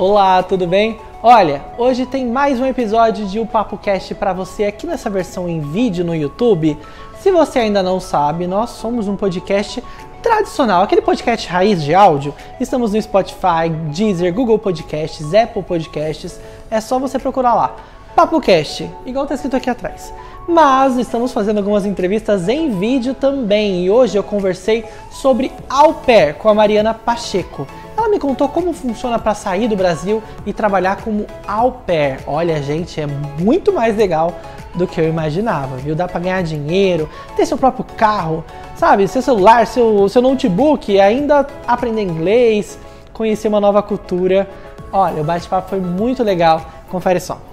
Olá, tudo bem? Olha, hoje tem mais um episódio de O Papo Cast para você aqui nessa versão em vídeo no YouTube. Se você ainda não sabe, nós somos um podcast tradicional, aquele podcast raiz de áudio. Estamos no Spotify, Deezer, Google Podcasts, Apple Podcasts. É só você procurar lá. Papo Cast, igual tá escrito aqui atrás. Mas estamos fazendo algumas entrevistas em vídeo também e hoje eu conversei sobre au pair com a Mariana Pacheco. Ela me contou como funciona para sair do Brasil e trabalhar como au pair. Olha, gente, é muito mais legal do que eu imaginava, viu? Dá para ganhar dinheiro, ter seu próprio carro, sabe? Seu celular, seu, seu notebook, ainda aprender inglês, conhecer uma nova cultura. Olha, o bate-papo foi muito legal. Confere só.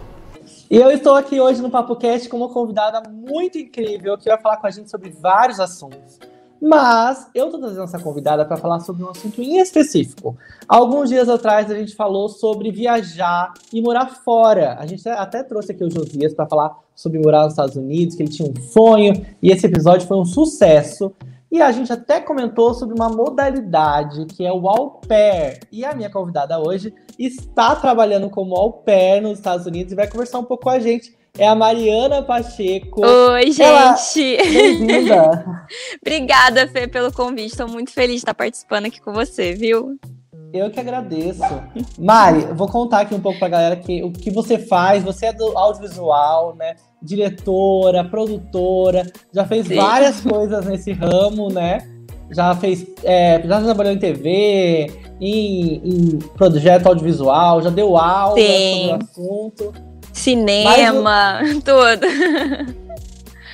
E eu estou aqui hoje no Papo Cast com uma convidada muito incrível que vai falar com a gente sobre vários assuntos. Mas eu tô trazendo essa convidada para falar sobre um assunto em específico. Alguns dias atrás a gente falou sobre viajar e morar fora. A gente até trouxe aqui o Josias para falar sobre morar nos Estados Unidos, que ele tinha um sonho, e esse episódio foi um sucesso. E a gente até comentou sobre uma modalidade que é o au pair. E a minha convidada hoje está trabalhando como au pair nos Estados Unidos e vai conversar um pouco com a gente é a Mariana Pacheco. Oi, gente! Bem-vinda! Obrigada, Fê, pelo convite. Estou muito feliz de estar participando aqui com você, viu? Eu que agradeço. Mari, vou contar aqui um pouco pra galera que, o que você faz. Você é do audiovisual, né? Diretora, produtora, já fez Sim. várias coisas nesse ramo, né? Já fez. É, já trabalhou em TV, em, em projeto audiovisual, já deu aula Sim. sobre o assunto. Cinema, Mas, tudo.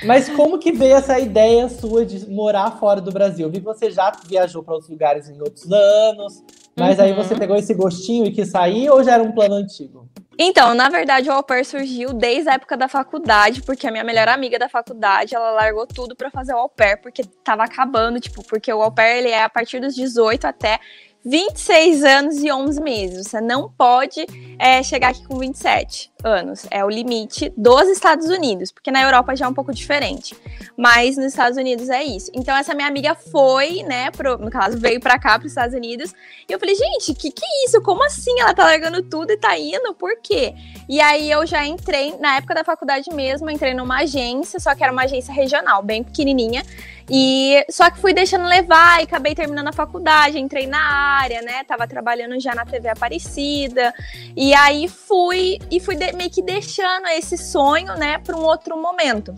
Mas como que veio essa ideia sua de morar fora do Brasil? Vi que você já viajou para outros lugares em outros anos, mas uhum. aí você pegou esse gostinho e quis sair ou já era um plano antigo? Então, na verdade, o au pair surgiu desde a época da faculdade, porque a minha melhor amiga da faculdade, ela largou tudo para fazer o au pair, porque tava acabando, tipo, porque o au pair, ele é a partir dos 18 até 26 anos e 11 meses. Você não pode é, chegar aqui com 27 anos. É o limite dos Estados Unidos, porque na Europa já é um pouco diferente. Mas nos Estados Unidos é isso. Então, essa minha amiga foi, né, pro, no caso, veio pra cá, pros Estados Unidos. E eu falei, gente, que que é isso? Como assim? Ela tá largando tudo e tá indo? Por quê? E aí eu já entrei, na época da faculdade mesmo, entrei numa agência, só que era uma agência regional, bem pequenininha. E só que fui deixando levar e acabei terminando a faculdade, entrei na área, né? Tava trabalhando já na TV Aparecida. E aí fui e fui de, meio que deixando esse sonho, né, para um outro momento.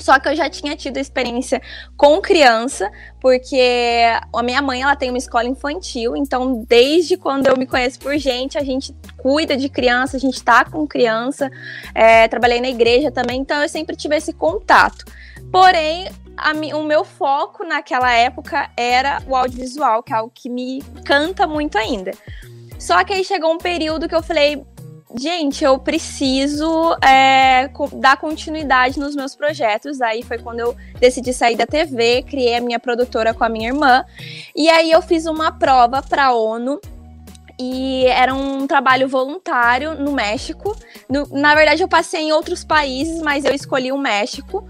Só que eu já tinha tido experiência com criança, porque a minha mãe ela tem uma escola infantil, então desde quando eu me conheço por gente, a gente cuida de criança, a gente tá com criança. É, trabalhei na igreja também, então eu sempre tive esse contato. Porém, a, o meu foco naquela época era o audiovisual, que é algo que me canta muito ainda. Só que aí chegou um período que eu falei, gente, eu preciso é, dar continuidade nos meus projetos. Aí foi quando eu decidi sair da TV, criei a minha produtora com a minha irmã. E aí eu fiz uma prova para a ONU e era um trabalho voluntário no México. No, na verdade, eu passei em outros países, mas eu escolhi o México.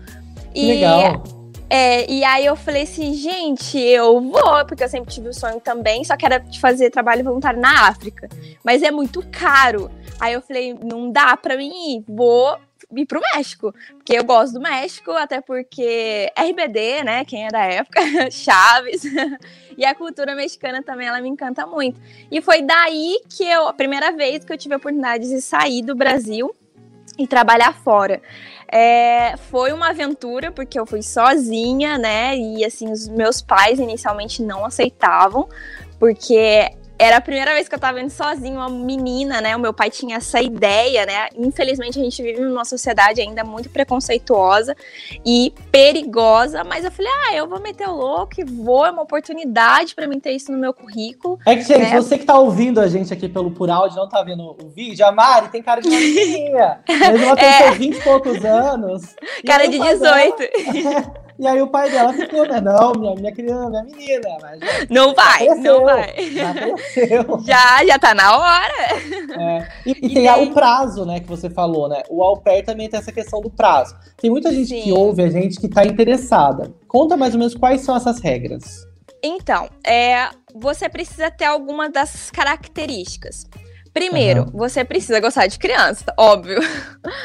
E, Legal. É, e aí eu falei assim, gente, eu vou, porque eu sempre tive o sonho também, só que era de fazer trabalho voluntário na África. Mas é muito caro. Aí eu falei, não dá pra mim ir, vou ir pro México. Porque eu gosto do México, até porque RBD, né? Quem é da época, Chaves. e a cultura mexicana também, ela me encanta muito. E foi daí que eu, a primeira vez que eu tive a oportunidade de sair do Brasil e trabalhar fora. É, foi uma aventura, porque eu fui sozinha, né? E assim, os meus pais inicialmente não aceitavam, porque era a primeira vez que eu tava indo sozinha, uma menina, né? O meu pai tinha essa ideia, né? Infelizmente a gente vive numa sociedade ainda muito preconceituosa e perigosa, mas eu falei, ah, eu vou meter o louco e vou, é uma oportunidade para mim ter isso no meu currículo. É que, gente, né? você que tá ouvindo a gente aqui pelo Por Áudio, não tá vendo o vídeo, a Mari tem cara de menininha. Mesmo ela tem é. 20 e poucos anos. Cara de 18. E aí o pai dela ficou, né? Não, minha, minha criança, minha menina. Mas, não vai, não vai. Já Já, já tá na hora. É. E, e, e, tem daí... o prazo, né, que você falou, né? O au pair também tem essa questão do prazo. Tem muita gente Sim. que ouve a gente que tá interessada. Conta mais ou menos quais são essas regras. Então, é, você precisa ter alguma das características. Primeiro, uhum. você precisa gostar de criança, óbvio.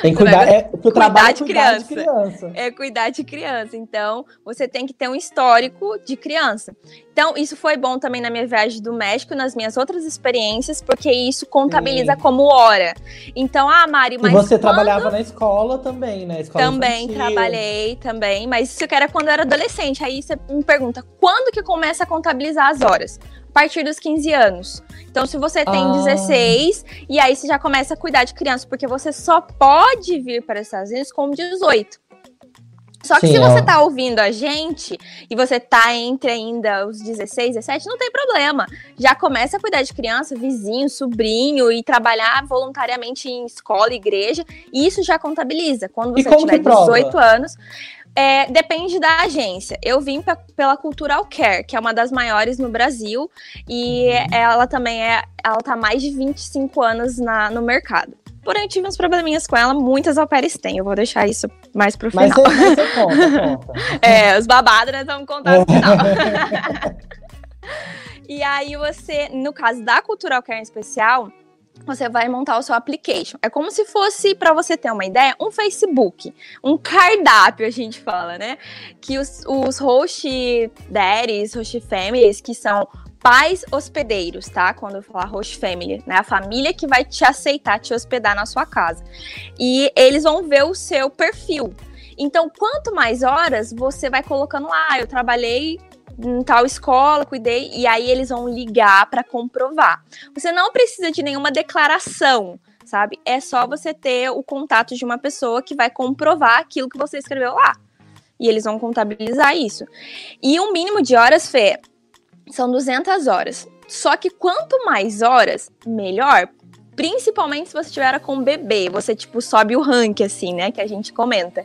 Tem que cuidar, é, cuidar de, cuidar criança. de criança. É cuidar de criança. Então, você tem que ter um histórico de criança. Então, isso foi bom também na minha viagem do México, nas minhas outras experiências, porque isso contabiliza Sim. como hora. Então, ah, Mari, mas. E você quando... trabalhava na escola também, né? Escola também infantil. trabalhei, também. Mas isso era quando eu era adolescente. Aí você me pergunta, quando que começa a contabilizar as horas? A partir dos 15 anos. Então, se você tem ah. 16, e aí você já começa a cuidar de criança, porque você só pode vir para os Estados Unidos com 18. Só que Sim, se você tá ouvindo a gente e você tá entre ainda os 16, 17, não tem problema. Já começa a cuidar de criança, vizinho, sobrinho e trabalhar voluntariamente em escola, igreja. E isso já contabiliza. Quando você tiver 18 anos. É, depende da agência. Eu vim pra, pela Cultural Care, que é uma das maiores no Brasil, e ela também é, ela tá mais de 25 anos na, no mercado. Porém, tive uns probleminhas com ela, muitas au têm. Eu vou deixar isso mais pro final. Mas você, você conta, conta. É, os babados nós vamos contar no final. e aí você, no caso da Cultural Care em especial, você vai montar o seu application. É como se fosse, para você ter uma ideia, um Facebook, um cardápio, a gente fala, né? Que os, os host daddies, host families, que são pais hospedeiros, tá? Quando eu falar host family, né? A família que vai te aceitar, te hospedar na sua casa. E eles vão ver o seu perfil. Então, quanto mais horas você vai colocando lá, ah, eu trabalhei em tal escola, cuidei, e aí eles vão ligar para comprovar. Você não precisa de nenhuma declaração, sabe? É só você ter o contato de uma pessoa que vai comprovar aquilo que você escreveu lá. E eles vão contabilizar isso. E o mínimo de horas, Fê, são 200 horas. Só que quanto mais horas, melhor. Principalmente se você tiver com bebê, você tipo sobe o ranking assim, né? Que a gente comenta.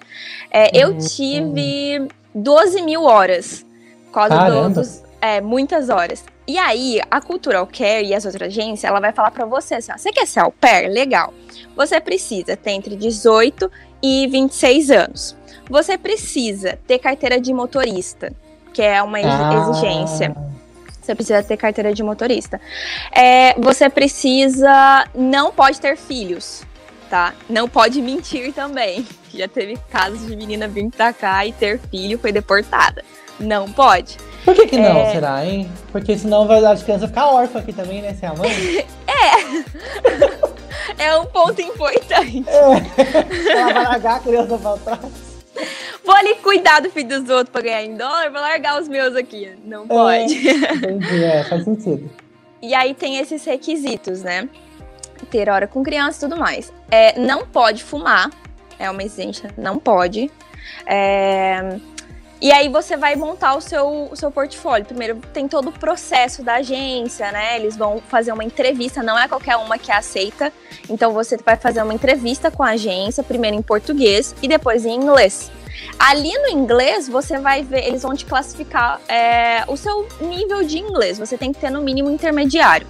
É, eu uhum. tive 12 mil horas. Quase dos, é, muitas horas. E aí, a Cultural Care e as outras agências, ela vai falar para você assim, ó, você quer ser au pair? Legal. Você precisa ter entre 18 e 26 anos. Você precisa ter carteira de motorista, que é uma ah. exigência. Você precisa ter carteira de motorista. É, você precisa. Não pode ter filhos, tá? Não pode mentir também. Já teve casos de menina vir pra cá e ter filho, foi deportada. Não pode. Por que, que não, é... será, hein? Porque senão vai as crianças ficar órfã aqui também, né? Sem a mãe. é. é um ponto importante. É. Ela vai largar a criança pra trás. Vou ali cuidar do filho dos outros pra ganhar em dólar, vou largar os meus aqui. Não é, pode. É, entendi, é, faz sentido. E aí tem esses requisitos, né? Ter hora com criança e tudo mais. É, não pode fumar, é uma exigência, não pode. É, e aí você vai montar o seu, o seu portfólio. Primeiro tem todo o processo da agência, né? Eles vão fazer uma entrevista, não é qualquer uma que aceita. Então você vai fazer uma entrevista com a agência, primeiro em português e depois em inglês. Ali no inglês, você vai ver, eles vão te classificar é, o seu nível de inglês. Você tem que ter no mínimo intermediário.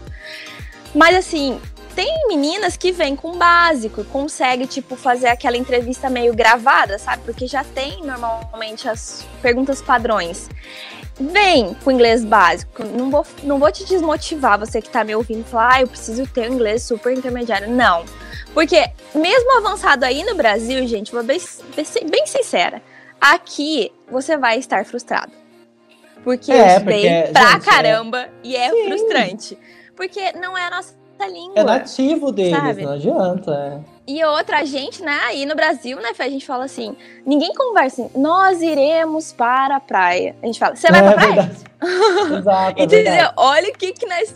Mas assim, tem meninas que vêm com básico, consegue, tipo, fazer aquela entrevista meio gravada, sabe? Porque já tem normalmente as perguntas padrões. Vem com inglês básico. Não vou, não vou te desmotivar, você que tá me ouvindo, falar, ah, eu preciso ter um inglês super intermediário. Não. Porque, mesmo avançado aí no Brasil, gente, vou bem, bem sincera, aqui você vai estar frustrado. Porque é, eu estudei porque, pra gente, é caramba é... e é Sim. frustrante. Porque não é a nossa língua. É nativo deles, sabe? não adianta. É. E outra, a gente, né, aí no Brasil, né, a gente fala assim, ninguém conversa assim, nós iremos para a praia. A gente fala, você vai é, pra praia? Exato, é Entendeu? Olha o que que nós...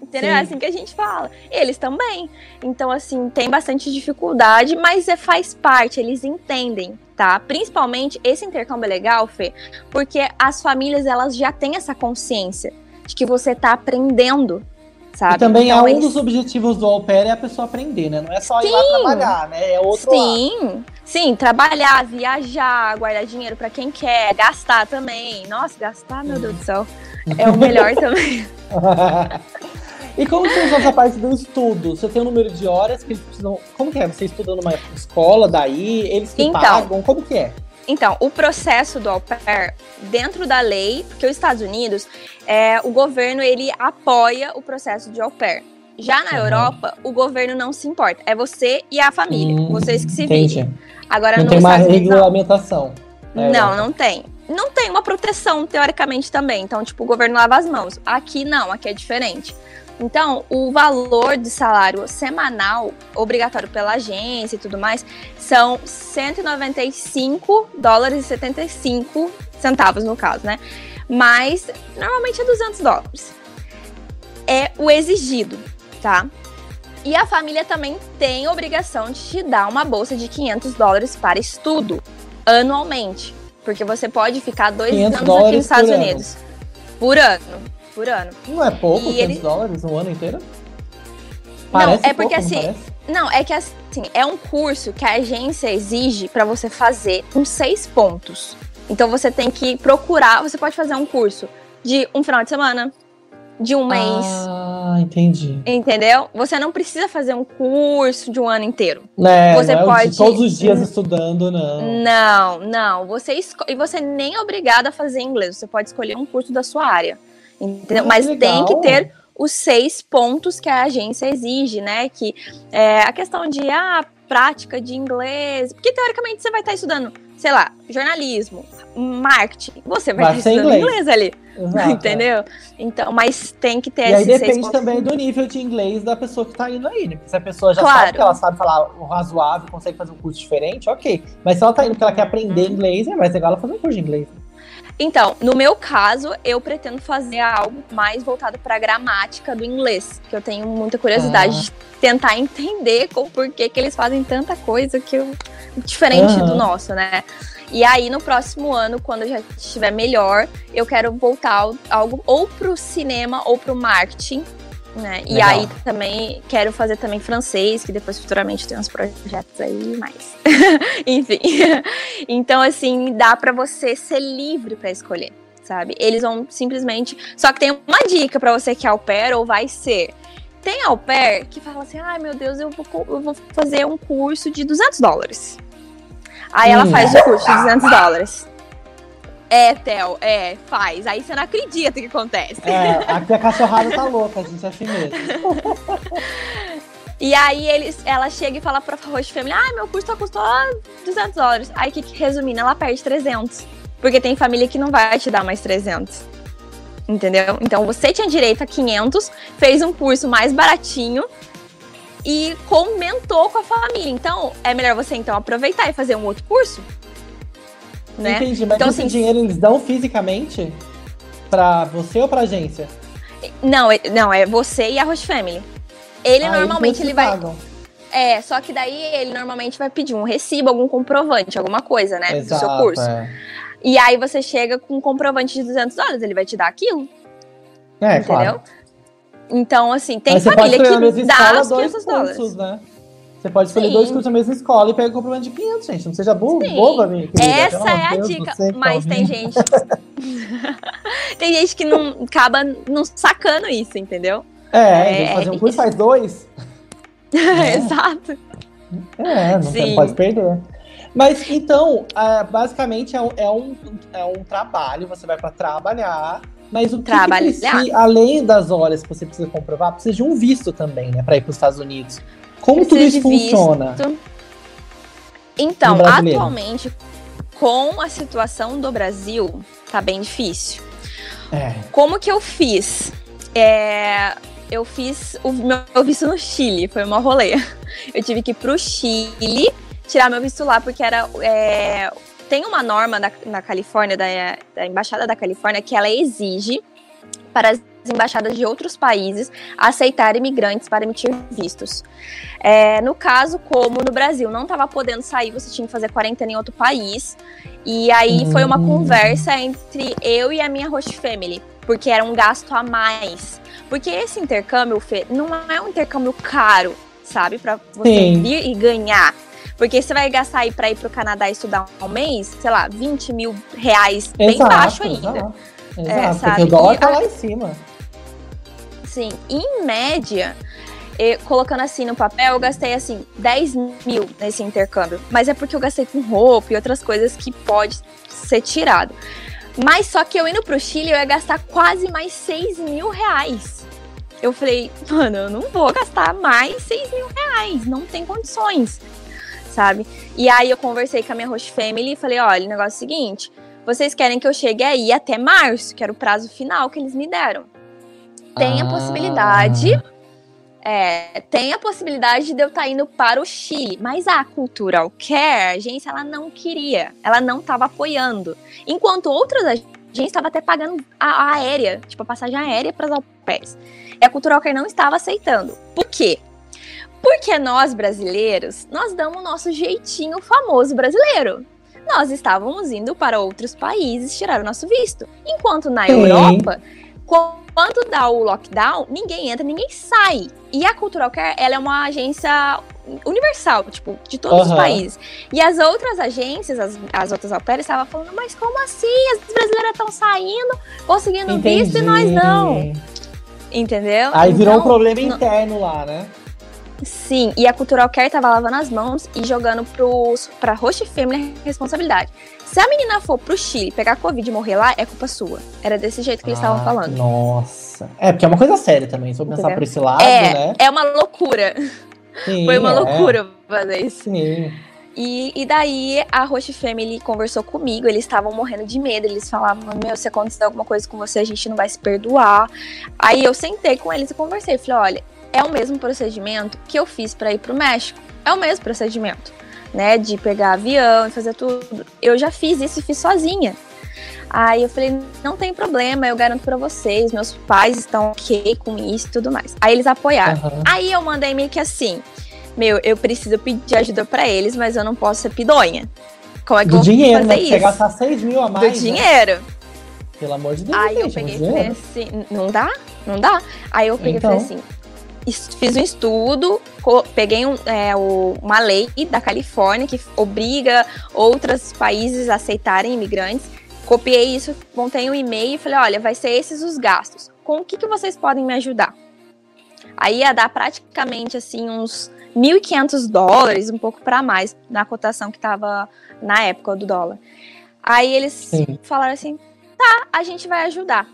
Entendeu? É assim que a gente fala. Eles também. Então, assim, tem bastante dificuldade, mas é, faz parte, eles entendem, tá? Principalmente, esse intercâmbio é legal, Fê, porque as famílias, elas já têm essa consciência de que você tá aprendendo sabe? E também então, é um dos objetivos do au pair é a pessoa aprender, né? Não é só sim, ir lá trabalhar, né? É outro Sim, lado. sim, trabalhar, viajar, guardar dinheiro para quem quer, gastar também. Nossa, gastar, meu Deus do céu, é o melhor também. E como funciona essa parte do estudo? Você tem um número de horas que eles precisam. Como que é? Você estuda numa escola daí? Eles que então, pagam? Como que é? Então, o processo do au pair, dentro da lei, porque os Estados Unidos, é, o governo, ele apoia o processo de au pair. Já na Uhum. Europa, o governo não se importa. É você e a família. Hum, vocês que se virem. Agora, Não tem não. regulamentação. Não, Europa. não tem. Não tem uma proteção, teoricamente, também. Então, tipo, o governo lava as mãos. Aqui não, aqui é diferente. Então, o valor de salário semanal, obrigatório pela agência e tudo mais, são 195 dólares e 75 centavos, no caso, né? Mas, normalmente é 200 dólares. É o exigido, tá? E a família também tem obrigação de te dar uma bolsa de 500 dólares para estudo anualmente. Porque você pode ficar dois 500 anos aqui nos Estados ano. Unidos. Por ano. Por ano. Não é pouco, E 500 ele- dólares um ano inteiro? Parece é porque pouco, não assim, parece? Não, é que assim, é um curso que a agência exige para você fazer com seis pontos. Então você tem que procurar, você pode fazer um curso de um final de semana, de um mês, Ah, entendi. entendeu? Você não precisa fazer um curso de um ano inteiro. Né, Você não é o de pode- todos os dias estudando, não. Não, não. Você esco... E você nem é obrigado a fazer inglês. Você pode escolher um curso da sua área. Entendeu? Ah, Mas que tem que legal. ter os seis pontos que a agência exige, né? Que é a questão de ah, prática de inglês. Porque teoricamente você vai estar estudando, sei lá, jornalismo, marketing. Você vai, Vai estar ser estudando inglês. inglês, ali. Exato. Entendeu? Então, mas tem que ter E aí depende também do nível de inglês da pessoa que tá indo aí, né? Porque se a pessoa já Claro. sabe que ela sabe falar o razoável, consegue fazer um curso diferente, ok. Mas se ela tá indo porque ela quer aprender Uhum. inglês, é mais legal ela fazer um curso de inglês. Então, no meu caso, eu pretendo fazer algo mais voltado para a gramática do inglês, que eu tenho muita curiosidade Ah. de tentar entender com por que, que eles fazem tanta coisa que eu, diferente Aham. do nosso, né? E aí, no próximo ano, quando eu já estiver melhor, eu quero voltar algo ou pro cinema ou pro marketing, né? E aí também quero fazer também francês, que depois futuramente tem uns projetos aí mais. Enfim. Então, assim, dá pra você ser livre pra escolher, sabe? Eles vão simplesmente. Só que tem uma dica pra você que é au pair ou vai ser. Tem au pair que fala assim: ai meu Deus, eu vou, eu vou fazer um curso de 200 dólares. Aí ela Hum. faz o curso de 200 dólares. É, Theo, é, faz. Aí você não acredita o que acontece. É, aqui a cachorrada tá louca, a gente é assim mesmo. E aí eles, ela chega e fala pra Host Family, ah, meu curso só custou 200 dólares. Aí, que, que resumindo, ela perde 300. Porque tem família que não vai te dar mais 300. Entendeu? Então, você tinha direito a 500, fez um curso mais baratinho e comentou com a família. Então, é melhor você, então, aproveitar e fazer um outro curso. Né? Entendi, mas Então, esse assim, dinheiro eles dão fisicamente pra você ou pra agência? Não, é- não, é você e a Host Family. Ele Ah, normalmente ele vai. pagam. É, só que daí ele normalmente vai pedir um recibo, algum comprovante, alguma coisa, né? do seu Exato, curso. É, E aí você chega com um comprovante de 200 dólares, ele vai te dar aquilo, é entendeu? claro. Então, assim, tem Mas família que dá os dois 500 cursos, dólares. né? Você pode escolher Sim. dois cursos na mesma escola e pega o comprovante de 500, gente. Não seja burro, Sim. boba, minha querida. Essa é a Deus, dica, que tá mas tem gente... tem gente que não acaba não sacando isso, entendeu? É, em vez É, de fazer um é curso, faz dois. É. Exato. É, não Sim. pode perder. Mas então, basicamente é um, é, um, é um trabalho, você vai pra trabalhar, mas o que, que precisa, além das horas que você precisa comprovar, precisa de um visto também, né, pra ir pros Estados Unidos. Como tudo isso funciona? Então, atualmente, com a situação do Brasil, tá bem difícil. É. Como que eu fiz? É, eu fiz o meu visto no Chile, foi uma rolê. Eu tive que ir pro Chile tirar meu visto lá, porque era. é, tem uma norma na, na Califórnia, da, da Embaixada da Califórnia, que ela exige para as embaixadas de outros países aceitar imigrantes para emitir vistos. É, no caso, como no Brasil não estava podendo sair, você tinha que fazer quarentena em outro país. E aí foi uma Hum. conversa entre eu e a minha host family, porque era um gasto a mais. Porque esse intercâmbio, Fê, não é um intercâmbio caro, sabe? Pra você Sim. vir e ganhar. Porque você vai gastar aí pra ir pro Canadá estudar um mês, sei lá, 20 mil reais, bem Exato, baixo ainda. Exato, É, exato porque o dólar tá a- lá em cima. Sim, em média, eu- colocando assim no papel, eu gastei assim 10 mil nesse intercâmbio. Mas é porque eu gastei com roupa e outras coisas que pode ser tirado. Mas só que eu indo pro Chile, eu ia gastar quase mais 6 mil reais. Eu falei, mano, eu não vou gastar mais 6 mil reais, não tem condições, sabe? E aí eu conversei com a minha host family e falei, olha, o negócio é o seguinte, vocês querem que eu chegue aí até março, que era o prazo final que eles me deram. Tem ah. a possibilidade é, tem a possibilidade de eu estar tá indo para o Chile, mas a Cultural Care, a agência, ela não queria, ela não estava apoiando. Enquanto outras agências estavam até pagando a, a, aérea, tipo a passagem aérea para os pés. E a Cultural Care não estava aceitando. Por quê? Porque nós brasileiros, nós damos o nosso jeitinho famoso brasileiro. Nós estávamos indo para outros países tirar o nosso visto. Enquanto na Sim. Europa, quando dá o lockdown, ninguém entra, ninguém sai. E a Cultural Care, ela é uma agência universal, tipo, de todos uhum. os países. E as outras agências, as, as outras operas, estavam falando, mas como assim? As brasileiras estão saindo, conseguindo Entendi. visto e nós não. Entendeu? Aí virou então, um problema interno lá, né? Sim, e a Cultural Care tava lavando as mãos e jogando pros, pra host family a responsabilidade. Se a menina for pro Chile pegar Covid e morrer lá, é culpa sua. Era desse jeito que eles estavam ah, falando. Nossa. É, porque é uma coisa séria também, se eu pensar por esse lado, é, né? É uma loucura. Sim, Foi uma é. loucura fazer isso. Sim. E, e daí a Roche Family conversou comigo, eles estavam morrendo de medo, eles falavam, meu, se acontecer alguma coisa com você, a gente não vai se perdoar. Aí eu sentei com eles e conversei, falei, olha, é o mesmo procedimento que eu fiz para ir pro México. É o mesmo procedimento, né? De pegar avião e fazer tudo. Eu já fiz isso e fiz sozinha. Aí eu falei, não tem problema, eu garanto para vocês, meus pais estão ok com isso e tudo mais. Aí eles apoiaram. Uhum. Aí eu mandei meio que assim, meu, eu preciso pedir ajuda para eles, mas eu não posso ser pidonha. Como é que Do eu dinheiro, fazer né? isso? Você gastar 6 mil a mais. Do né? dinheiro. Pelo amor de Deus. Aí eu peguei e falei assim, não dá? Não dá? Aí eu peguei então... e falei então. assim, fiz um estudo, peguei um, é, uma lei da Califórnia que obriga outros países a aceitarem imigrantes, copiei isso, montei um e-mail e falei, olha, vai ser esses os gastos. Com o que, que vocês podem me ajudar? Aí ia dar praticamente assim uns 1.500 dólares, um pouco para mais, na cotação que estava na época do dólar. Aí eles Sim. falaram assim: tá, a gente vai ajudar.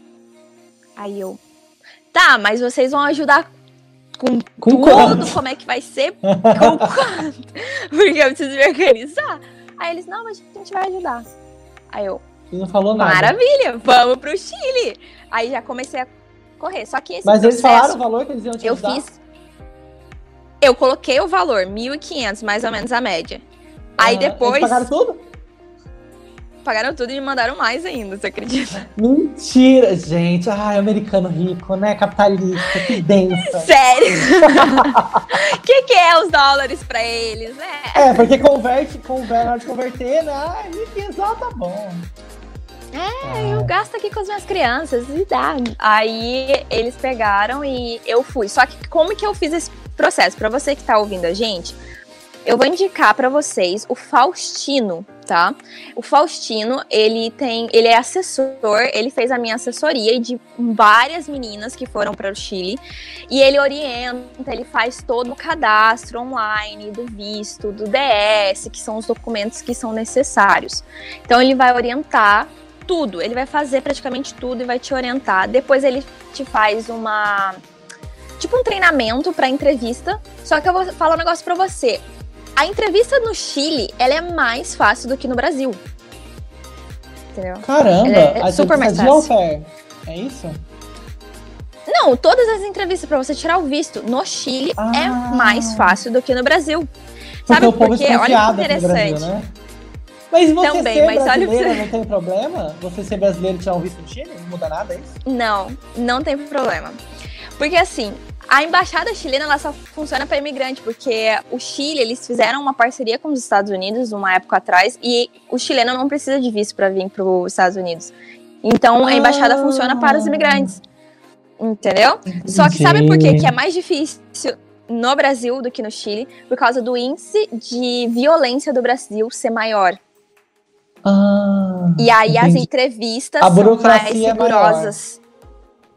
Aí eu, tá, mas vocês vão ajudar com, com tudo, quanto? como é que vai ser, com quanto? Porque eu preciso me organizar. Aí eles, não, mas a gente vai ajudar. Aí eu, não falou nada. Maravilha, vamos pro Chile. Aí já comecei a correr. Só que esse Mas processo, eles falaram o valor que eles iam te Eu fiz. Eu coloquei o valor, 1.500, mais ou menos a média. Aí depois. Eles pagaram tudo? Pagaram tudo e me mandaram mais ainda, você acredita? Mentira, gente. Ai, americano rico, né? Capitalista, que densa. Sério? O que, que é os dólares pra eles, né? É, porque converte, converte, na hora de converter, né? Ai, exato, tá bom. É, eu gasto aqui com as minhas crianças e dá. Aí eles pegaram e eu fui. Só que como que eu fiz esse processo? Para você que tá ouvindo a gente, eu vou indicar para vocês o Faustino, tá? O Faustino, ele tem, ele é assessor, ele fez a minha assessoria de várias meninas que foram para o Chile, e ele orienta, ele faz todo o cadastro online do visto, do DS, que são os documentos que são necessários. Então ele vai orientar tudo, ele vai fazer praticamente tudo e vai te orientar. Depois ele te faz uma tipo um treinamento para entrevista. Só que eu vou falar um negócio para você. A entrevista no Chile, ela é mais fácil do que no Brasil. Entendeu? Caramba, é a super mais fácil. É isso? Não, todas as entrevistas para você tirar o visto no Chile é ah. é mais fácil do que no Brasil. Sabe porque por quê? Olha que interessante. Brasil, né? Mas você Também, ser mas brasileira olha... não tem problema? Você ser brasileiro e tirar um visto no Chile? Não muda nada, é isso? Não, não tem problema. Porque assim, a embaixada chilena ela só funciona para imigrante, porque o Chile eles fizeram uma parceria com os Estados Unidos uma época atrás e o chileno não precisa de visto para vir para os Estados Unidos. Então a embaixada ah. funciona para os imigrantes. Entendeu? Entendi. Só que sabe por quê? que é mais difícil no Brasil do que no Chile? Por causa do índice de violência do Brasil ser maior. Ah, e aí entendi. as entrevistas são mais rigorosas. É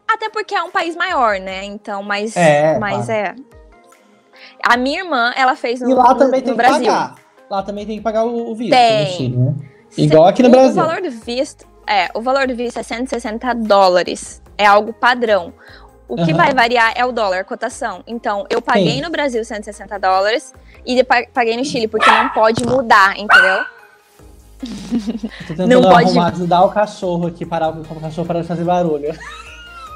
até porque é um país maior, né? Então, mas é. Mas é. A minha irmã, ela fez no, e lá também no, tem no Brasil. Pagar. Lá também tem que pagar o, visto tem. no Chile, né? Igual aqui no o, Brasil. O valor do visto, é, o valor do visto é 160 dólares. É algo padrão. O que vai variar é o dólar, a cotação. Então, eu paguei Sim. no Brasil 160 dólares e paguei no Chile, porque não pode mudar, entendeu? Tô tentando não pode... ajudar o cachorro aqui, parar o cachorro para de fazer barulho.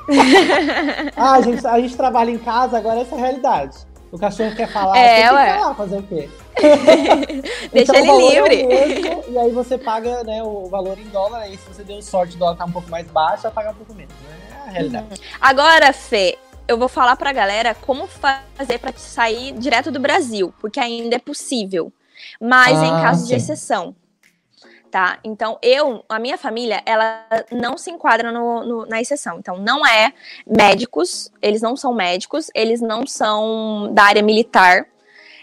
ah, a gente, a gente trabalha em casa, agora essa é a realidade. O cachorro quer falar, é, tem que falar, fazer o quê? Deixa então, ele livre. É mesmo, e aí você paga né, o valor em dólar, aí se você deu sorte, o dólar tá um pouco mais baixo, vai pagar um pouco menos. Né? É a realidade. Uhum. Agora, Fê, eu vou falar pra galera como fazer para sair direto do Brasil, porque ainda é possível. Mas ah, em caso sim. de exceção tá? Então, eu, a minha família, ela não se enquadra no, no, na exceção. Então, não é médicos, eles não são médicos, eles não são da área militar.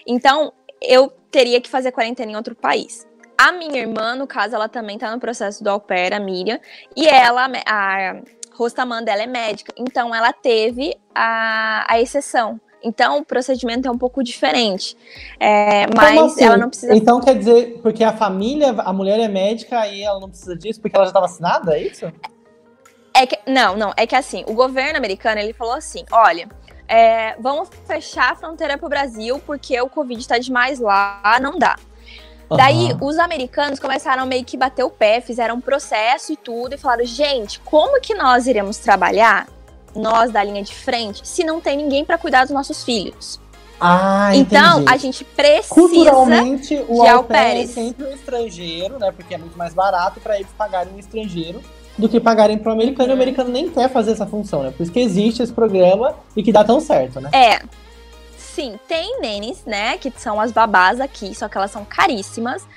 Então, eu teria que fazer quarentena em outro país. A minha irmã, no caso, ela também tá no processo do pair, a Miriam, e ela, a Rostamã dela é médica, então ela teve a, a exceção. Então, o procedimento é um pouco diferente. É, mas assim? ela não precisa. Então, quer dizer, porque a família, a mulher é médica e ela não precisa disso porque ela já está vacinada, é isso? É que, não, não. É que assim, o governo americano ele falou assim: olha. É, vamos fechar a fronteira para o Brasil porque o Covid está demais lá, não dá. Uhum. Daí, os americanos começaram meio que bater o pé, fizeram um processo e tudo, e falaram: gente, como que nós iremos trabalhar nós da linha de frente, se não tem ninguém para cuidar dos nossos filhos. Ah, então, a gente precisa Culturalmente, o de au pair é sempre um estrangeiro, né? Porque é muito mais barato para eles pagarem um estrangeiro do que pagarem para o americano. Uhum. E o americano nem quer fazer essa função, né? Por isso que existe esse programa e que dá tão certo, né? É. Sim, tem nenes, né? Que são as babás aqui, só que elas são caríssimas.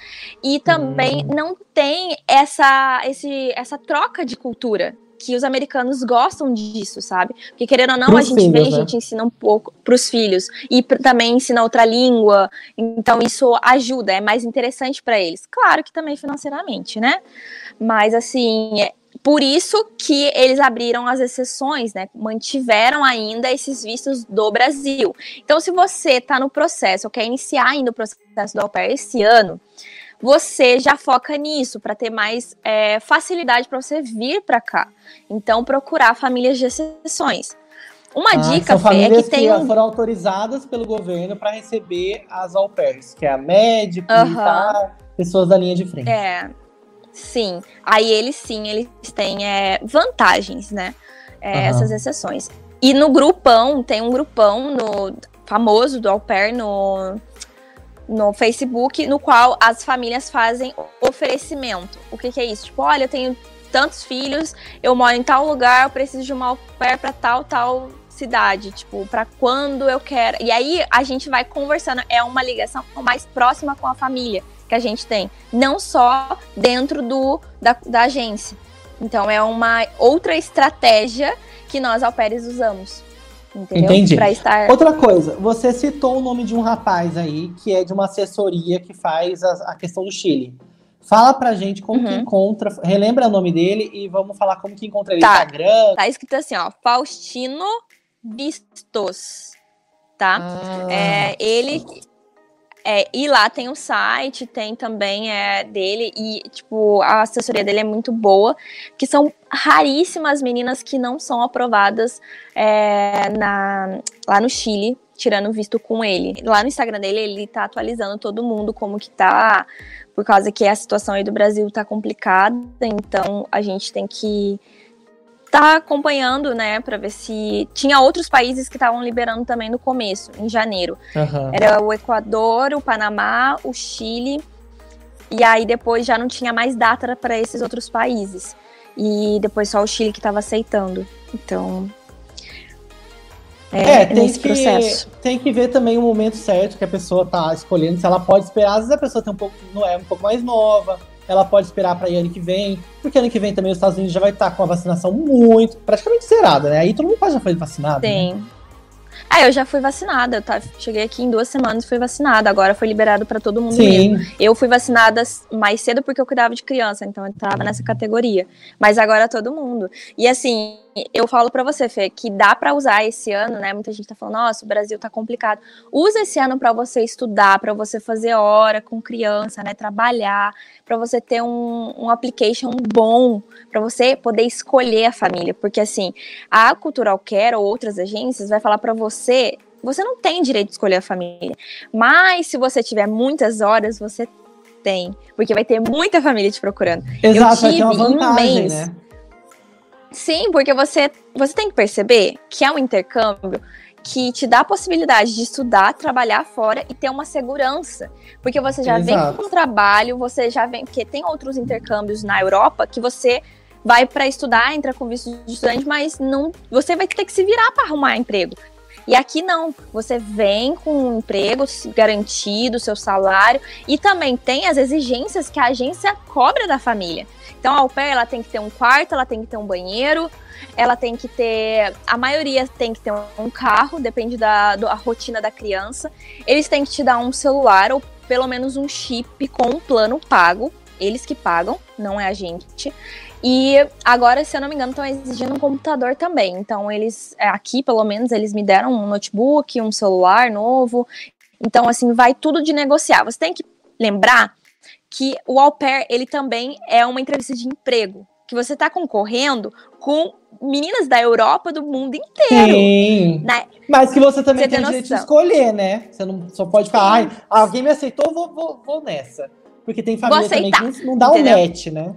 E também hum. não tem essa, esse, essa troca de cultura que os americanos gostam disso, sabe? Porque querendo ou não, pros a gente filhos, vem, né? a gente ensina um pouco pros filhos e também ensina outra língua. Então isso ajuda, é mais interessante para eles. Claro que também financeiramente, né? Mas assim, é por isso que eles abriram as exceções, né? Mantiveram ainda esses vistos do Brasil. Então, se você está no processo, ou quer iniciar ainda o processo do au pair esse ano, você já foca nisso para ter mais é, facilidade para você vir para cá. Então, procurar famílias de exceções. Uma ah, dica, Fê, é que tem. Que foram autorizadas pelo governo para receber as au pairs, que é a médico, uhum. militar, pessoas da linha de frente. É. Sim. Aí eles sim, eles têm é, vantagens, né? É, uhum. Essas exceções. E no grupão, tem um grupão no famoso do au pair no no Facebook, no qual as famílias fazem oferecimento. O que, que é isso? Tipo, olha, eu tenho tantos filhos, eu moro em tal lugar, eu preciso de uma au pair para tal, tal cidade, tipo, para quando eu quero. E aí a gente vai conversando, é uma ligação mais próxima com a família que a gente tem, não só dentro do da, da agência. Então é uma outra estratégia que nós au pairs usamos. Entendeu? Entendi. Estar... Outra coisa, você citou o nome de um rapaz aí que é de uma assessoria que faz a, a questão do Chile. Fala pra gente como uhum. que encontra, relembra o nome dele e vamos falar como que encontra ele tá. no Instagram. Tá escrito assim, ó, Faustino Vistos, tá? Ah. É, ele é, e lá tem o site, tem também é, dele, e, tipo, a assessoria dele é muito boa, que são raríssimas meninas que não são aprovadas é, na, lá no Chile, tirando visto com ele. Lá no Instagram dele, ele tá atualizando todo mundo como que tá, por causa que a situação aí do Brasil tá complicada, então a gente tem que tá acompanhando, né, para ver se tinha outros países que estavam liberando também no começo, em janeiro. Uhum. Era o Equador, o Panamá, o Chile, e aí depois já não tinha mais data para esses outros países. E depois só o Chile que estava aceitando. Então, é, é tem, que, processo. tem que ver também o momento certo que a pessoa tá escolhendo, se ela pode esperar. Às vezes a pessoa tem um pouco, não é um pouco mais nova, ela pode esperar para ano que vem, porque ano que vem também os Estados Unidos já vai estar com a vacinação muito, praticamente zerada, né? Aí todo mundo já foi vacinado. Né? Sim. Né? É, eu já fui vacinada. Eu tá, cheguei aqui em duas semanas e fui vacinada. Agora foi liberado para todo mundo Sim. mesmo. Eu fui vacinada mais cedo porque eu cuidava de criança, então eu tava nessa categoria. Mas agora todo mundo. E assim, eu falo para você, Fê, que dá para usar esse ano, né? Muita gente tá falando, nossa, o Brasil tá complicado. Usa esse ano para você estudar, para você fazer hora com criança, né? Trabalhar, para você ter um, um application bom, para você poder escolher a família, porque assim, a Cultural Care ou outras agências vai falar para você, você não tem direito de escolher a família. Mas se você tiver muitas horas, você tem, porque vai ter muita família te procurando. Exato, eu tive vai ter uma vantagem, um mês, né? Sim, porque você, você tem que perceber que é um intercâmbio que te dá a possibilidade de estudar, trabalhar fora e ter uma segurança. Porque você já Exato. vem com o trabalho, você já vem. Porque tem outros intercâmbios na Europa que você vai para estudar, entra com visto de estudante, mas não, você vai ter que se virar para arrumar emprego. E aqui não, você vem com um emprego garantido, seu salário, e também tem as exigências que a agência cobra da família. Então a pair, ela tem que ter um quarto, ela tem que ter um banheiro, ela tem que ter. A maioria tem que ter um carro, depende da, da rotina da criança. Eles têm que te dar um celular ou pelo menos um chip com um plano pago. Eles que pagam, não é a gente. E agora, se eu não me engano, estão exigindo um computador também. Então, eles, é, aqui pelo menos, eles me deram um notebook, um celular novo. Então, assim, vai tudo de negociar. Você tem que lembrar que o au pair, ele também é uma entrevista de emprego, que você está concorrendo com meninas da Europa, do mundo inteiro. Sim. Né? Mas que você também você tem, tem direito de escolher, né? Você não só pode falar, ai, alguém me aceitou, vou, vou, vou nessa. Porque tem família também que não dá o um match, né?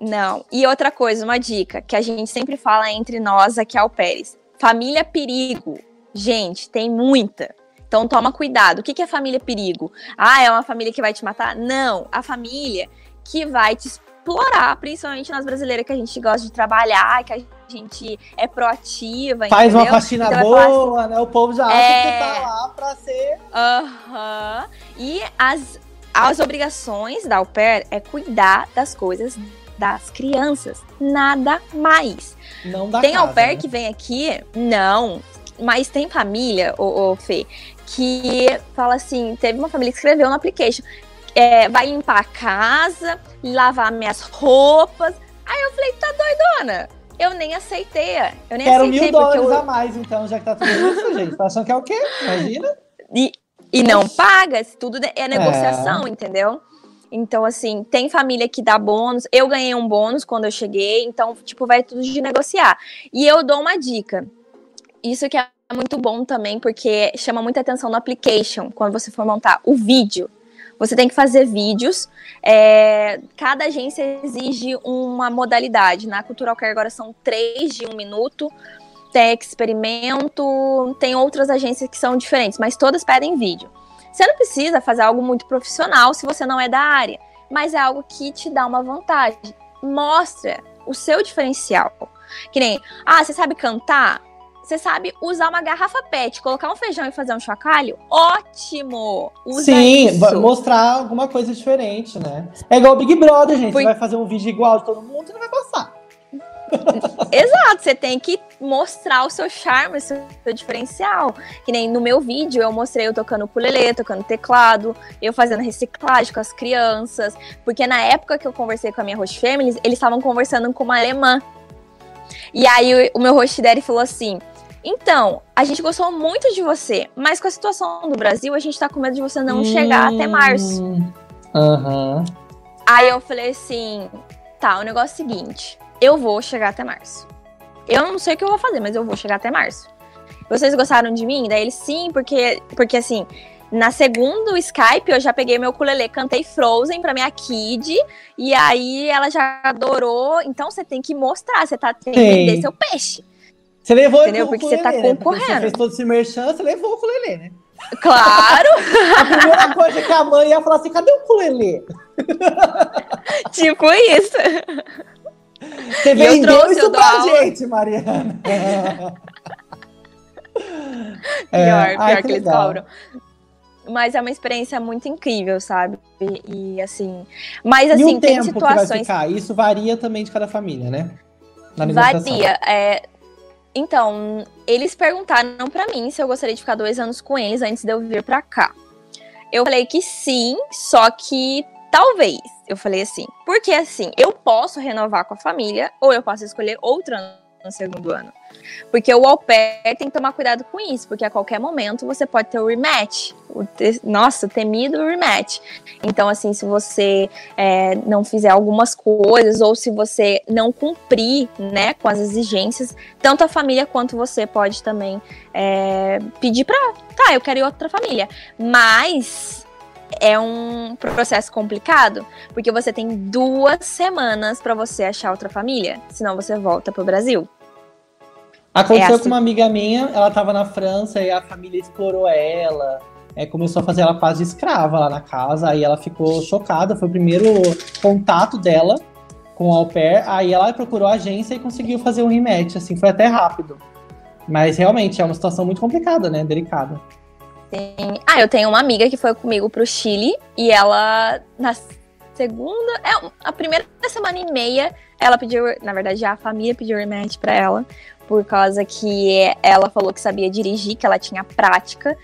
Não. E outra coisa, uma dica que a gente sempre fala entre nós aqui ao Pérez. Família perigo. Gente, tem muita. Então toma cuidado. O que, é família perigo? Ah, é uma família que vai te matar? Não, a família que vai te explorar, principalmente nós brasileiras que a gente gosta de trabalhar, que a gente é proativa. Faz entendeu? uma faxina então, boa, assim, né? O povo já acha é... que tá lá pra ser. Aham. Uhum. E as, as obrigações da au pair é cuidar das coisas das crianças. Nada mais. Não dá Tem casa, au pair né? que vem aqui? Não. Mas tem família, ô, ô Fê, que fala assim: teve uma família que escreveu no application. É, vai limpar a casa, lavar minhas roupas. Aí eu falei, tá doidona? Eu nem aceitei. Eu nem Quero aceitei mil dólares eu... a mais, então, já que tá tudo isso, gente. Tá achando que é o quê? Imagina. E, e não paga, tudo é negociação, é. entendeu? Então, assim, tem família que dá bônus. Eu ganhei um bônus quando eu cheguei, então, tipo, vai tudo de negociar. E eu dou uma dica. Isso que é muito bom também, porque chama muita atenção no application, quando você for montar o vídeo. Você tem que fazer vídeos. É, cada agência exige uma modalidade. Na Cultural Care agora são três de um minuto. Tem experimento, tem outras agências que são diferentes, mas todas pedem vídeo. Você não precisa fazer algo muito profissional se você não é da área, mas é algo que te dá uma vantagem. Mostra o seu diferencial. Que nem, ah, você sabe cantar? Você sabe usar uma garrafa PET, colocar um feijão e fazer um chocalho? Ótimo! Usa Sim, isso. mostrar alguma coisa diferente, né? É igual o Big Brother, gente. Foi... Você vai fazer um vídeo igual de todo mundo e não vai passar. Exato, você tem que mostrar o seu charme, o seu, diferencial. Que nem no meu vídeo eu mostrei eu tocando ukulele, tocando teclado, eu fazendo reciclagem com as crianças. Porque na época que eu conversei com a minha host family, eles estavam conversando com uma alemã. E aí o, meu host daddy falou assim: então, a gente gostou muito de você, mas com a situação do Brasil, a gente tá com medo de você não hum, chegar até março. Aham. Aí eu falei assim: tá, o negócio é o seguinte, eu vou chegar até março. Eu não sei o que eu vou fazer, mas eu vou chegar até março. Vocês gostaram de mim? Daí ele sim, porque, porque assim, na segunda Skype eu já peguei meu ukulele, cantei Frozen pra minha kid, e aí ela já adorou. Então você tem que mostrar, você tá, tem que vender seu peixe. Você levou Entendeu? Porque você tá concorrendo. Né? Você fez todo esse merchan, você levou o ukulele, né? Claro! a primeira coisa que a mãe ia falar assim, cadê o ukulele? tipo isso. Você vendeu trouxe, isso pra aula. gente, Mariana. pior, é, pior ai, que, que eles cobram. Mas é uma experiência muito incrível, sabe? E, e assim. Mas assim, e o tem situações. Isso varia também de cada família, né? varia. É, então, eles perguntaram para mim se eu gostaria de ficar dois anos com eles antes de eu vir para cá. Eu falei que sim, só que talvez. Eu falei assim, porque assim, eu posso renovar com a família ou eu posso escolher outra no segundo ano. Porque o au pair tem que tomar cuidado com isso, porque a qualquer momento você pode ter o rematch. O te... Nossa, temido rematch. Então, assim, se você é, não fizer algumas coisas, ou se você não cumprir né, com as exigências, tanto a família quanto você pode também é, pedir pra. Tá, eu quero ir outra família. Mas é um processo complicado, porque você tem duas semanas para você achar outra família, senão você volta pro Brasil. Aconteceu é assim. com uma amiga minha, ela tava na França e a família explorou ela, é, começou a fazer ela quase escrava lá na casa, aí ela ficou chocada, foi o primeiro contato dela com o au pair, aí ela procurou a agência e conseguiu fazer um rematch, assim, foi até rápido. Mas realmente é uma situação muito complicada, né, delicada. Sim. Ah, eu tenho uma amiga que foi comigo pro Chile e ela, na segunda, é, a primeira semana e meia, ela pediu, na verdade, a família pediu rematch pra ela, por causa que ela falou que sabia dirigir, que ela tinha prática,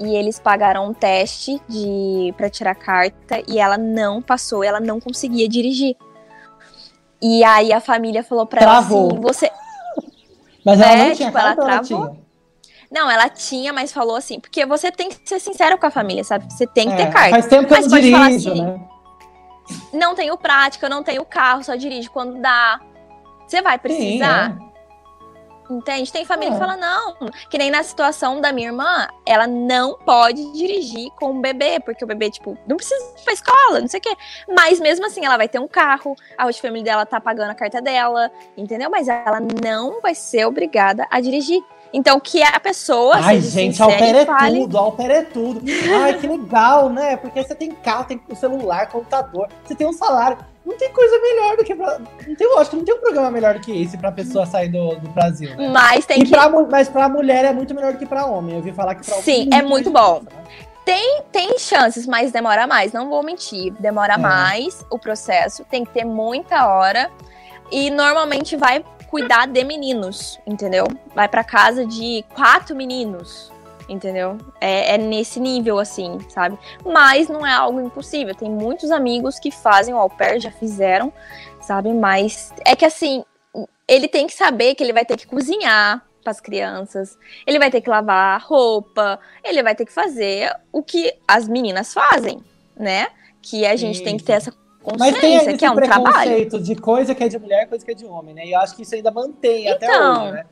e eles pagaram um teste de para tirar carta e ela não passou, ela não conseguia dirigir. E aí a família falou para ela assim, você Mas ela não tinha tipo, carta, ela travou. Ela não, ela tinha, mas falou assim, porque você tem que ser sincero com a família, sabe? Você tem que é, ter carta. Faz tempo que mas eu não dirijo, assim, né? Não tenho prática, não tenho carro, só dirijo quando dá. Você vai precisar? Sim, é. Entende? Tem família é. que fala, não, que nem na situação da minha irmã, ela não pode dirigir com o bebê, porque o bebê, tipo, não precisa ir pra escola, não sei o quê. Mas mesmo assim, ela vai ter um carro, a family dela tá pagando a carta dela, entendeu? Mas ela não vai ser obrigada a dirigir. Então, que a pessoa. Ai, gente, Alper é fale... tudo, Alper é tudo. Ai, que legal, né? Porque você tem carro, tem celular, computador, você tem um salário. Não tem coisa melhor do que pra. Não tem, lógico, não tem um programa melhor do que esse pra pessoa sair do, do Brasil. Né? Mas tem e que. Pra, mas pra mulher é muito melhor do que pra homem. Eu ouvi falar que pra Sim, é muito bom. Né? Tem, tem chances, mas demora mais. Não vou mentir. Demora é. mais o processo. Tem que ter muita hora. E normalmente vai cuidar de meninos, entendeu? Vai para casa de quatro meninos, entendeu? É, é, nesse nível, assim, sabe? Mas não é algo impossível. Tem muitos amigos que fazem o au pair, já fizeram, sabe? Mas é que, assim, ele tem que saber que ele vai ter que cozinhar para as crianças, ele vai ter que lavar roupa, ele vai ter que fazer o que as meninas fazem, né? Que a gente Isso. tem que ter essa mas tem esse que é um preconceito trabalho. de coisa que é de mulher, coisa que é de homem, né? E eu acho que isso ainda mantém então, até hoje, né?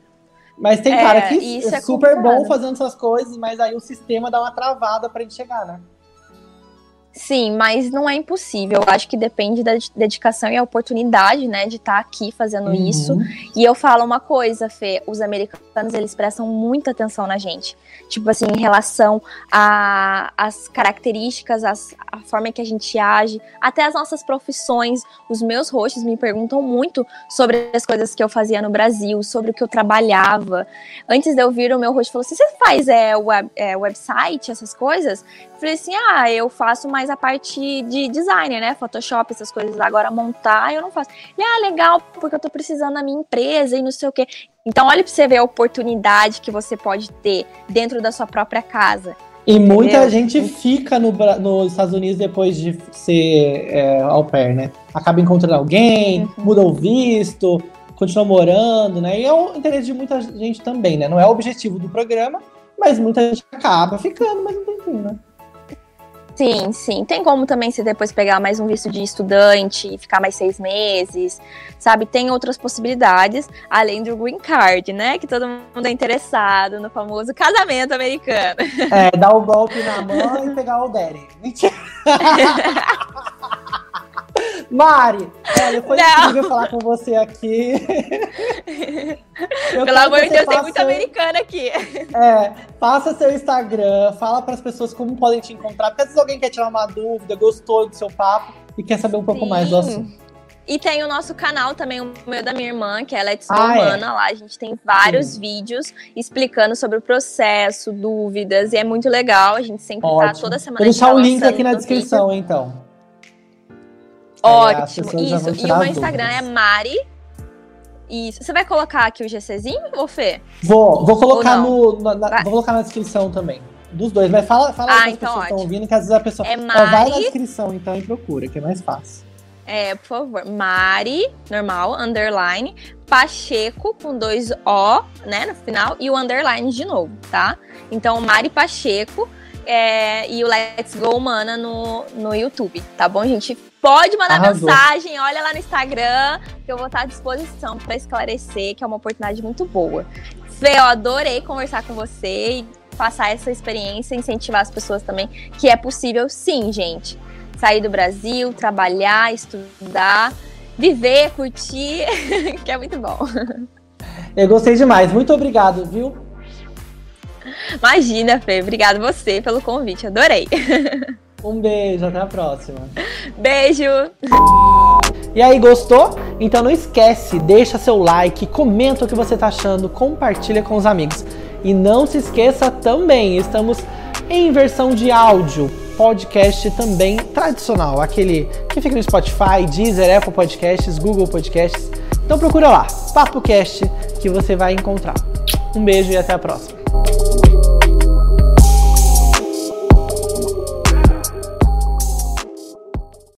Mas tem é, cara que é, é super bom fazendo essas coisas, mas aí o sistema dá uma travada para ele chegar, né? Sim, mas não é impossível. Eu acho que depende da dedicação e a oportunidade, né, de estar tá aqui fazendo uhum. isso. E eu falo uma coisa, Fê, os americanos, eles prestam muita atenção na gente. Tipo assim, em relação às características, as, a forma que a gente age, até as nossas profissões. Os meus hosts me perguntam muito sobre as coisas que eu fazia no Brasil, sobre o que eu trabalhava. Antes de eu vir, o meu host falou assim, você faz é, web, é, website, essas coisas? Falei assim, ah, eu faço mais a parte de designer, né? Photoshop, essas coisas. Agora, montar, eu não faço. Ele, ah, legal, porque eu tô precisando na minha empresa e não sei o quê. Então, olha pra você ver a oportunidade que você pode ter dentro da sua própria casa. E entendeu? muita gente fica no, nos Estados Unidos depois de ser é, au pair, né? Acaba encontrando alguém, uhum. muda o visto, continua morando, né? E é o interesse de muita gente também, né? Não é o objetivo do programa, mas muita gente acaba ficando mais um tempinho, né? Sim, sim. Tem como também você depois pegar mais um visto de estudante e ficar mais seis meses, sabe? Tem outras possibilidades, além do green card, né? Que todo mundo é interessado no famoso casamento americano. É, dar o golpe na mão e pegar o daddy. Mentira. Mari, olha, foi não. incrível falar com você aqui. Pelo amor de Deus, tem muito americana aqui. É, passa seu Instagram, fala para as pessoas como podem te encontrar, porque vezes alguém quer tirar uma dúvida, gostou do seu papo e quer saber um pouco Sim. mais do assunto. E tem o nosso canal também, o meu da minha irmã, que é Let's Go ah, Humana. É. Lá a gente tem vários Sim. vídeos explicando sobre o processo, dúvidas, e é muito legal. A gente sempre tá Ótimo. tá toda semana. Vou deixar o link aqui na descrição, vídeo. então. Ótimo, isso. E o meu Instagram é Mari. Isso. Você vai colocar aqui o GCzinho, ou Fê? Vou, vou colocar no. Na, vou colocar na descrição também. Dos dois. Mas fala, fala ah, aí então pessoas estão ouvindo, que às vezes a pessoa. É Mari... vai na descrição, então, e procura, que é mais fácil. É, por favor, Mari, normal, underline, Pacheco, com dois O, né, no final, e o underline de novo, tá? Então, Mari Pacheco é, e o Let's Go Mana no, no YouTube, tá bom, gente? Pode mandar Arrasou. mensagem, olha lá no Instagram, que eu vou estar à disposição para esclarecer, que é uma oportunidade muito boa. Fê, eu adorei conversar com você e passar essa experiência, incentivar as pessoas também, que é possível sim, gente. Sair do Brasil, trabalhar, estudar, viver, curtir, que é muito bom. Eu gostei demais. Muito obrigado, viu? Imagina, Fê. Obrigado você pelo convite. Adorei. Um beijo, até a próxima. Beijo! E aí, gostou? Então não esquece, deixa seu like, comenta o que você tá achando, compartilha com os amigos. E não se esqueça também, estamos em versão de áudio, podcast também tradicional, aquele que fica no Spotify, Deezer, Apple Podcasts, Google Podcasts. Então procura lá, PapoCast, que você vai encontrar. Um beijo e até a próxima.